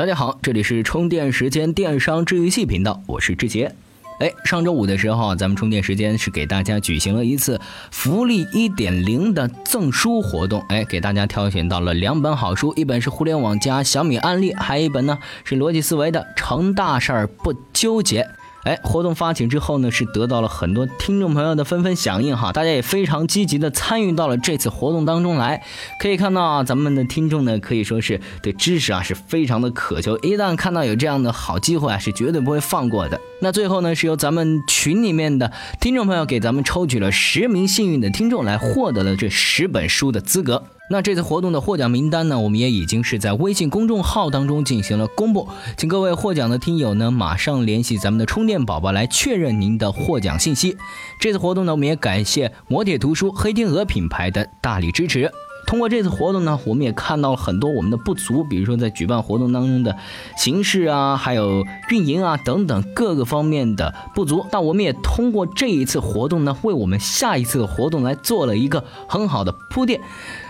大家好，这里是充电时间电商治愈系频道，我是志杰。哎，上周五的时候，咱们充电时间是给大家举行了一次福利一点零的赠书活动。哎，给大家挑选到了两本好书，一本是互联网加小米案例，还有一本呢是逻辑思维的成大事儿不纠结。哎，活动发起之后呢，是得到了很多听众朋友的纷纷响应哈，大家也非常积极的参与到了这次活动当中来。可以看到啊，咱们的听众呢，可以说是对知识啊是非常的渴求，一旦看到有这样的好机会啊，是绝对不会放过的。那最后呢，是由咱们群里面的听众朋友给咱们抽取了十名幸运的听众，来获得了这十本书的资格。那这次活动的获奖名单呢，我们也已经是在微信公众号当中进行了公布，请各位获奖的听友呢，马上联系咱们的充电宝宝来确认您的获奖信息。这次活动呢，我们也感谢摩铁图书、黑天鹅品牌的大力支持。通过这次活动呢，我们也看到了很多我们的不足，比如说在举办活动当中的形式啊，还有运营啊等等各个方面的不足。那我们也通过这一次活动呢，为我们下一次的活动来做了一个很好的铺垫。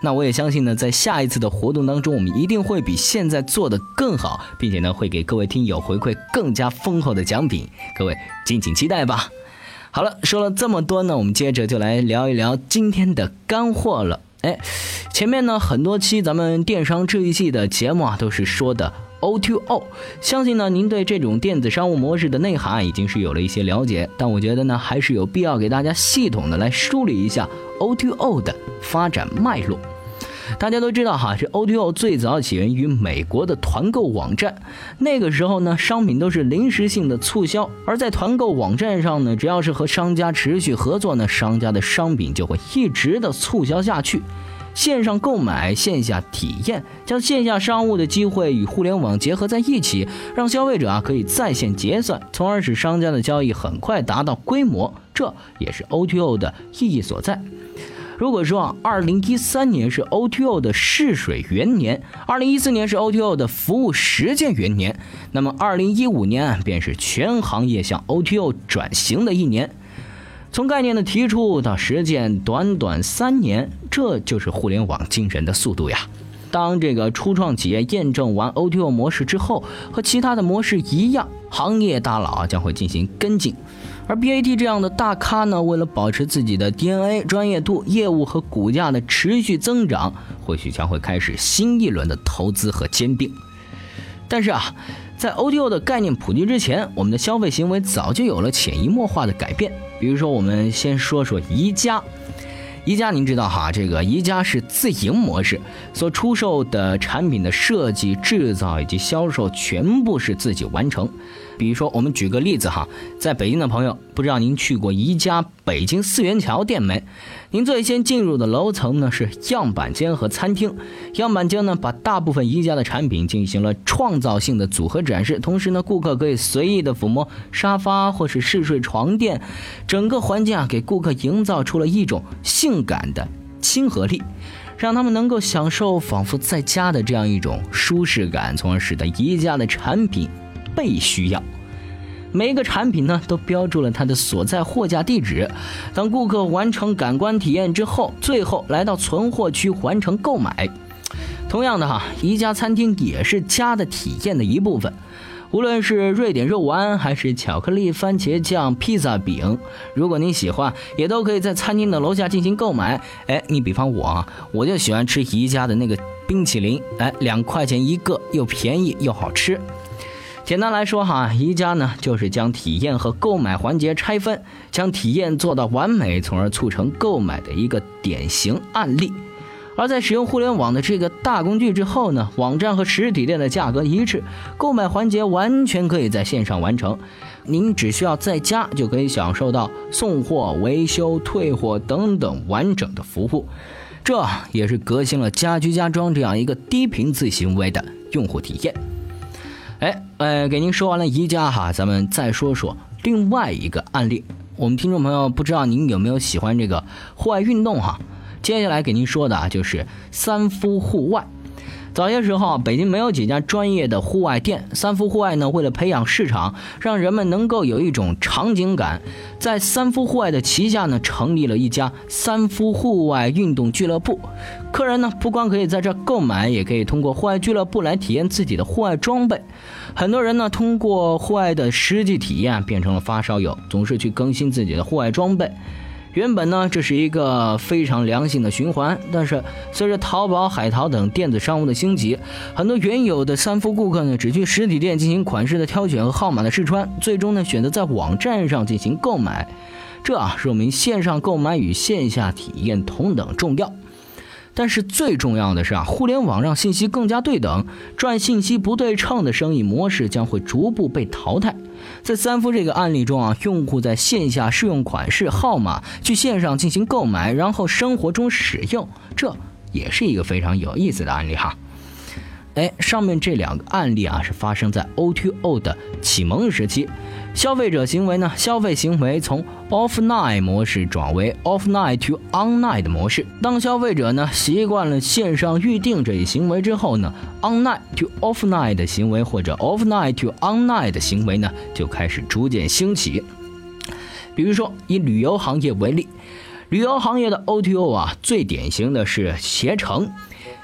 那我也相信呢，在下一次的活动当中，我们一定会比现在做的更好，并且呢，会给各位听友回馈更加丰厚的奖品，各位敬请期待吧。好了，说了这么多呢，我们接着就来聊一聊今天的干货了。哎，前面呢很多期咱们电商这一系的节目啊，都是说的 O to O，相信呢您对这种电子商务模式的内涵已经是有了一些了解，但我觉得呢还是有必要给大家系统的来梳理一下 O to O 的发展脉络。大家都知道哈，这 O2O 最早起源于美国的团购网站。那个时候呢，商品都是临时性的促销，而在团购网站上呢，只要是和商家持续合作呢，商家的商品就会一直的促销下去。线上购买，线下体验，将线下商务的机会与互联网结合在一起，让消费者啊可以在线结算，从而使商家的交易很快达到规模。这也是 O2O 的意义所在。如果说啊，二零一三年是 O T O 的试水元年，二零一四年是 O T O 的服务实践元年，那么二零一五年便是全行业向 O T O 转型的一年。从概念的提出到实践，短短三年，这就是互联网惊人的速度呀！当这个初创企业验证完 O T O 模式之后，和其他的模式一样，行业大佬将会进行跟进。而 BAT 这样的大咖呢，为了保持自己的 DNA 专业度、业务和股价的持续增长，或许将会开始新一轮的投资和兼并。但是啊，在 O2O 的概念普及之前，我们的消费行为早就有了潜移默化的改变。比如说，我们先说说宜家。宜家，您知道哈，这个宜家是自营模式，所出售的产品的设计、制造以及销售全部是自己完成。比如说，我们举个例子哈，在北京的朋友，不知道您去过宜家北京四元桥店没？您最先进入的楼层呢是样板间和餐厅。样板间呢，把大部分宜家的产品进行了创造性的组合展示，同时呢，顾客可以随意的抚摸沙发或是试睡床垫，整个环境啊，给顾客营造出了一种性感的亲和力，让他们能够享受仿佛在家的这样一种舒适感，从而使得宜家的产品。被需要，每一个产品呢都标注了它的所在货架地址。当顾客完成感官体验之后，最后来到存货区完成购买。同样的哈，宜家餐厅也是家的体验的一部分。无论是瑞典肉丸，还是巧克力番茄酱披萨饼，如果您喜欢，也都可以在餐厅的楼下进行购买。哎，你比方我啊，我就喜欢吃宜家的那个冰淇淋，哎，两块钱一个，又便宜又好吃。简单来说哈，宜家呢就是将体验和购买环节拆分，将体验做到完美，从而促成购买的一个典型案例。而在使用互联网的这个大工具之后呢，网站和实体店的价格一致，购买环节完全可以在线上完成，您只需要在家就可以享受到送货、维修、退货等等完整的服务，这也是革新了家居家装这样一个低频次行为的用户体验。哎，呃，给您说完了宜家哈，咱们再说说另外一个案例。我们听众朋友不知道您有没有喜欢这个户外运动哈？接下来给您说的啊，就是三夫户外。早些时候，北京没有几家专业的户外店。三夫户外呢，为了培养市场，让人们能够有一种场景感，在三夫户外的旗下呢，成立了一家三夫户外运动俱乐部。客人呢，不光可以在这购买，也可以通过户外俱乐部来体验自己的户外装备。很多人呢，通过户外的实际体验，变成了发烧友，总是去更新自己的户外装备。原本呢，这是一个非常良性的循环，但是随着淘宝、海淘等电子商务的兴起，很多原有的三福顾客呢，只去实体店进行款式的挑选和号码的试穿，最终呢，选择在网站上进行购买。这啊，说明线上购买与线下体验同等重要。但是最重要的是啊，互联网让信息更加对等，赚信息不对称的生意模式将会逐步被淘汰。在三福这个案例中啊，用户在线下试用款式号码，去线上进行购买，然后生活中使用，这也是一个非常有意思的案例哈。哎，上面这两个案例啊，是发生在 O2O 的启蒙时期。消费者行为呢，消费行为从 offline 模式转为 offline to online 的模式。当消费者呢习惯了线上预订这一行为之后呢，online to offline 的行为或者 offline to online 的行为呢就开始逐渐兴起。比如说以旅游行业为例，旅游行业的 O2O 啊，最典型的是携程。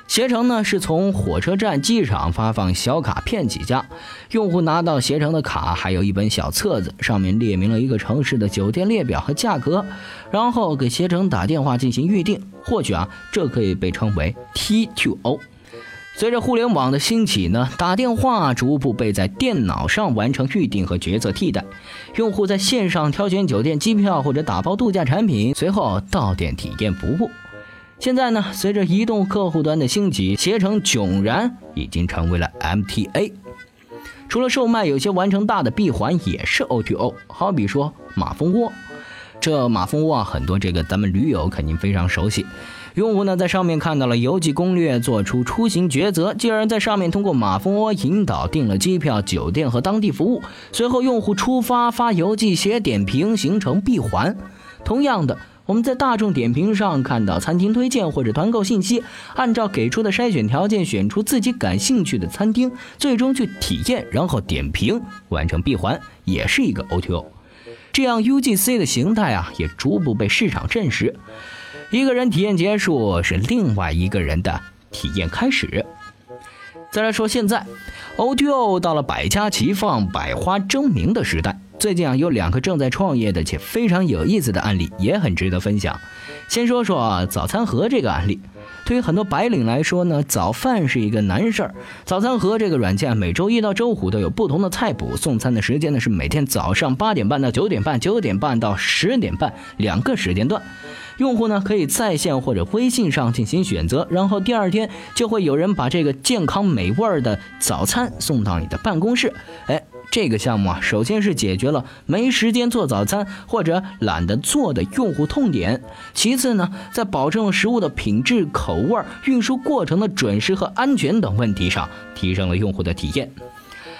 携程呢是从火车站、机场发放小卡片起家，用户拿到携程的卡，还有一本小册子，上面列明了一个城市的酒店列表和价格，然后给携程打电话进行预订。或许啊，这可以被称为 T2O。随着互联网的兴起呢，打电话逐步被在电脑上完成预订和决策替代，用户在线上挑选酒店、机票或者打包度假产品，随后到店体验服务。现在呢，随着移动客户端的兴起，携程迥然已经成为了 MTA。除了售卖有些完成大的闭环，也是 O2O。好比说马蜂窝，这马蜂窝啊，很多这个咱们驴友肯定非常熟悉。用户呢在上面看到了游记攻略，做出出行抉择，继而在上面通过马蜂窝引导订了机票、酒店和当地服务。随后用户出发发游记、写点评，形成闭环。同样的。我们在大众点评上看到餐厅推荐或者团购信息，按照给出的筛选条件选出自己感兴趣的餐厅，最终去体验，然后点评，完成闭环，也是一个 O2O。这样 UGC 的形态啊，也逐步被市场证实。一个人体验结束，是另外一个人的体验开始。再来说现在，O2O 到了百家齐放、百花争鸣的时代。最近啊，有两个正在创业的且非常有意思的案例，也很值得分享。先说说早餐盒这个案例。对于很多白领来说呢，早饭是一个难事儿。早餐盒这个软件每周一到周五都有不同的菜谱，送餐的时间呢是每天早上八点半到九点半，九点半到十点半两个时间段。用户呢可以在线或者微信上进行选择，然后第二天就会有人把这个健康美味儿的早餐送到你的办公室。哎。这个项目啊，首先是解决了没时间做早餐或者懒得做的用户痛点。其次呢，在保证食物的品质、口味、运输过程的准时和安全等问题上，提升了用户的体验。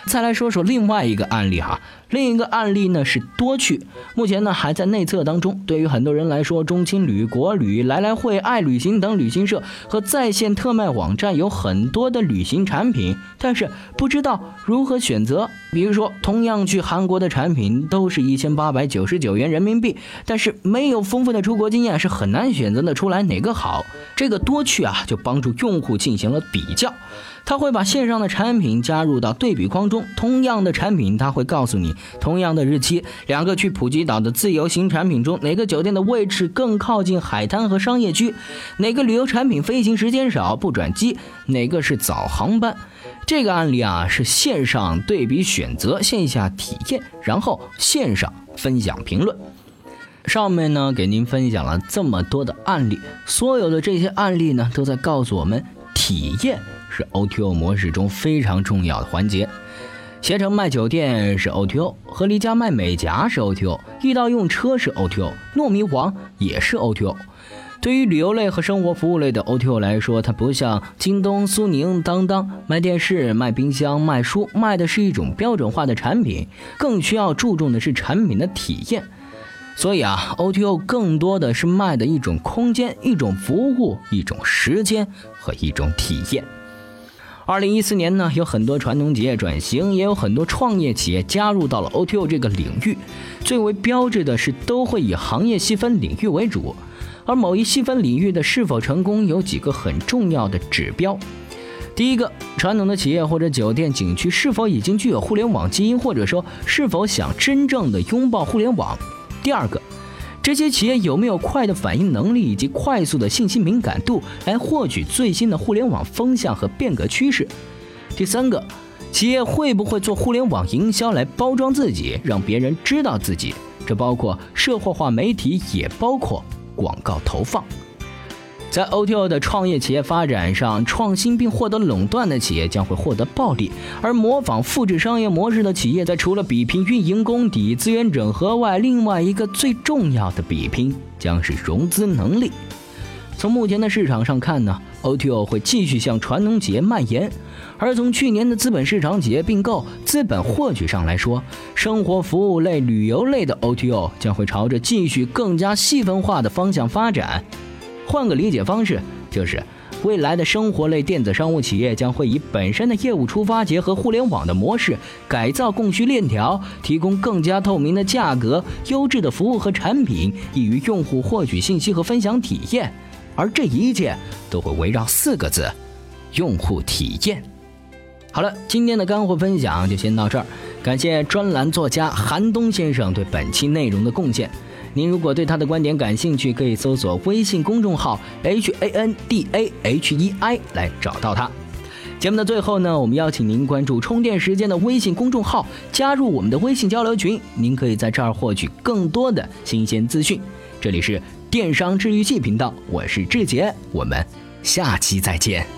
再来说说另外一个案例哈，另一个案例呢是多趣，目前呢还在内测当中。对于很多人来说，中青旅、国旅、来来会、爱旅行等旅行社和在线特卖网站有很多的旅行产品，但是不知道如何选择。比如说，同样去韩国的产品都是一千八百九十九元人民币，但是没有丰富的出国经验，是很难选择的出来哪个好。这个多趣啊，就帮助用户进行了比较。他会把线上的产品加入到对比框中，同样的产品，他会告诉你同样的日期，两个去普吉岛的自由行产品中，哪个酒店的位置更靠近海滩和商业区，哪个旅游产品飞行时间少不转机，哪个是早航班。这个案例啊是线上对比选择，线下体验，然后线上分享评论。上面呢给您分享了这么多的案例，所有的这些案例呢都在告诉我们体验。是 O T O 模式中非常重要的环节。携程卖酒店是 O T O，和离家卖美甲是 O T O，易到用车是 O T O，糯米网也是 O T O。对于旅游类和生活服务类的 O T O 来说，它不像京东、苏宁、当当卖电视、卖冰箱、卖书，卖的是一种标准化的产品，更需要注重的是产品的体验。所以啊，O T O 更多的是卖的一种空间、一种服务、一种时间和一种体验。二零一四年呢，有很多传统企业转型，也有很多创业企业加入到了 O2O 这个领域。最为标志的是，都会以行业细分领域为主。而某一细分领域的是否成功，有几个很重要的指标。第一个，传统的企业或者酒店景区是否已经具有互联网基因，或者说是否想真正的拥抱互联网。第二个。这些企业有没有快的反应能力以及快速的信息敏感度来获取最新的互联网风向和变革趋势？第三个，企业会不会做互联网营销来包装自己，让别人知道自己？这包括社会化媒体，也包括广告投放。在 O2O 的创业企业发展上，创新并获得垄断的企业将会获得暴利，而模仿复制商业模式的企业，在除了比拼运营功底、资源整合外，另外一个最重要的比拼将是融资能力。从目前的市场上看呢，O2O 会继续向传统企业蔓延，而从去年的资本市场企业并购、资本获取上来说，生活服务类、旅游类的 O2O 将会朝着继续更加细分化的方向发展。换个理解方式，就是未来的生活类电子商务企业将会以本身的业务出发，结合互联网的模式，改造供需链条，提供更加透明的价格、优质的服务和产品，易于用户获取信息和分享体验。而这一切都会围绕四个字：用户体验。好了，今天的干货分享就先到这儿，感谢专栏作家韩东先生对本期内容的贡献。您如果对他的观点感兴趣，可以搜索微信公众号 H A N D A H E I 来找到他。节目的最后呢，我们邀请您关注充电时间的微信公众号，加入我们的微信交流群，您可以在这儿获取更多的新鲜资讯。这里是电商治愈系频道，我是志杰，我们下期再见。